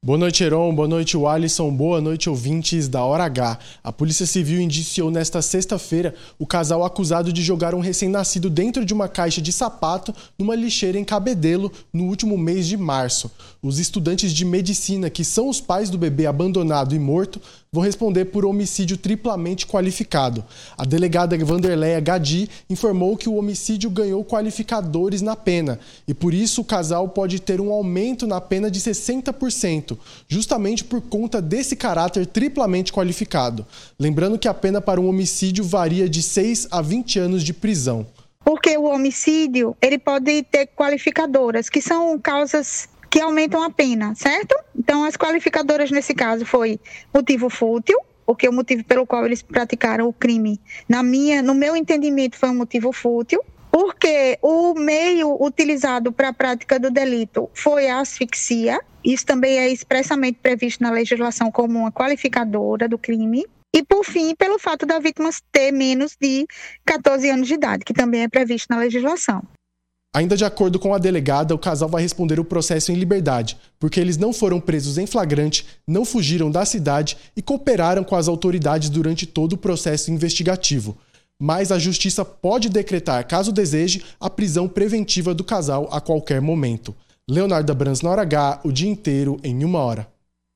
Boa noite, Heron. Boa noite, Alisson. Boa noite, ouvintes da Hora H. A Polícia Civil indiciou nesta sexta-feira o casal acusado de jogar um recém-nascido dentro de uma caixa de sapato numa lixeira em Cabedelo no último mês de março. Os estudantes de medicina, que são os pais do bebê abandonado e morto, vão responder por homicídio triplamente qualificado. A delegada Vanderleia Gadi informou que o homicídio ganhou qualificadores na pena e por isso o casal pode ter um aumento na pena de 60%, justamente por conta desse caráter triplamente qualificado. Lembrando que a pena para um homicídio varia de 6 a 20 anos de prisão. Porque o homicídio, ele pode ter qualificadoras, que são causas que aumentam a pena, certo? Então, as qualificadoras nesse caso foi motivo fútil, porque o motivo pelo qual eles praticaram o crime, na minha, no meu entendimento, foi um motivo fútil, porque o meio utilizado para a prática do delito foi a asfixia. Isso também é expressamente previsto na legislação como uma qualificadora do crime. E, por fim, pelo fato da vítima ter menos de 14 anos de idade, que também é previsto na legislação. Ainda de acordo com a delegada, o casal vai responder o processo em liberdade, porque eles não foram presos em flagrante, não fugiram da cidade e cooperaram com as autoridades durante todo o processo investigativo. Mas a justiça pode decretar, caso deseje, a prisão preventiva do casal a qualquer momento. Leonardo Brans na hora H, o dia inteiro em uma hora.